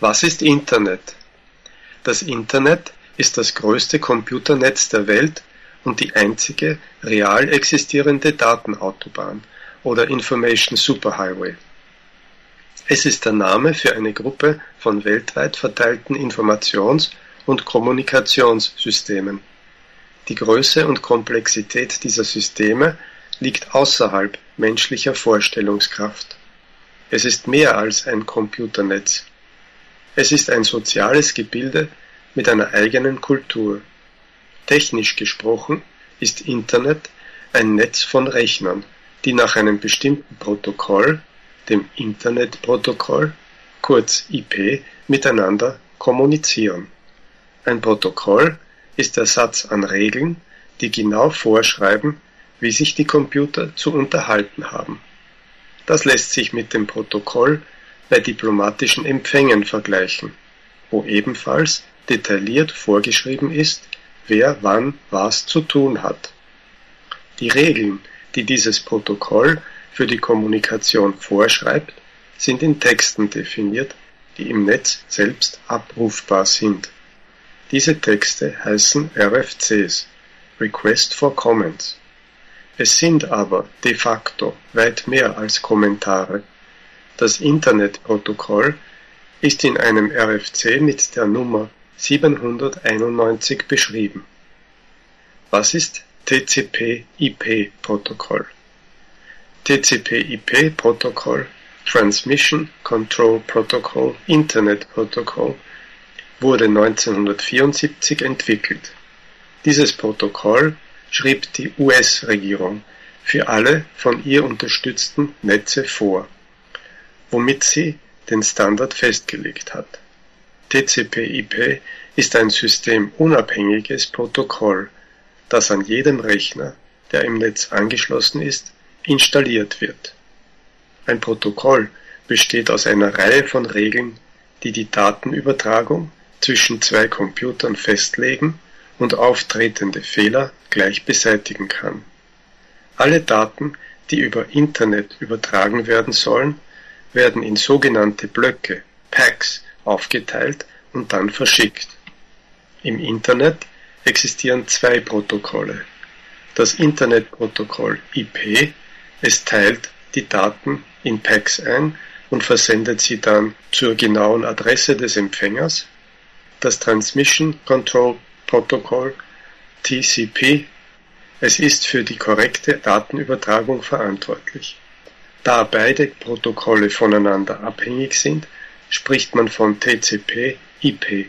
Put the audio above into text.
Was ist Internet? Das Internet ist das größte Computernetz der Welt und die einzige real existierende Datenautobahn oder Information Superhighway. Es ist der Name für eine Gruppe von weltweit verteilten Informations- und Kommunikationssystemen. Die Größe und Komplexität dieser Systeme liegt außerhalb menschlicher Vorstellungskraft. Es ist mehr als ein Computernetz. Es ist ein soziales Gebilde mit einer eigenen Kultur. Technisch gesprochen ist Internet ein Netz von Rechnern, die nach einem bestimmten Protokoll, dem Internetprotokoll, kurz IP, miteinander kommunizieren. Ein Protokoll ist der Satz an Regeln, die genau vorschreiben, wie sich die Computer zu unterhalten haben. Das lässt sich mit dem Protokoll bei diplomatischen Empfängen vergleichen, wo ebenfalls detailliert vorgeschrieben ist, wer wann was zu tun hat. Die Regeln, die dieses Protokoll für die Kommunikation vorschreibt, sind in Texten definiert, die im Netz selbst abrufbar sind. Diese Texte heißen RFCs (Request for Comments). Es sind aber de facto weit mehr als Kommentare. Das Internetprotokoll ist in einem RFC mit der Nummer 791 beschrieben. Was ist TCP/IP-Protokoll? TCP/IP-Protokoll Transmission Control Protocol Internet Protocol wurde 1974 entwickelt. Dieses Protokoll schrieb die US-Regierung für alle von ihr unterstützten Netze vor, womit sie den Standard festgelegt hat. TCP/IP ist ein systemunabhängiges Protokoll, das an jedem Rechner, der im Netz angeschlossen ist, installiert wird. Ein Protokoll besteht aus einer Reihe von Regeln, die die Datenübertragung zwischen zwei Computern festlegen und auftretende Fehler gleich beseitigen kann. Alle Daten, die über Internet übertragen werden sollen, werden in sogenannte Blöcke (Packs) aufgeteilt und dann verschickt. Im Internet existieren zwei Protokolle. Das Internetprotokoll IP, es teilt die Daten in Packs ein und versendet sie dann zur genauen Adresse des Empfängers das Transmission Control Protocol (TCP), es ist für die korrekte Datenübertragung verantwortlich. Da beide Protokolle voneinander abhängig sind, spricht man von TCP/IP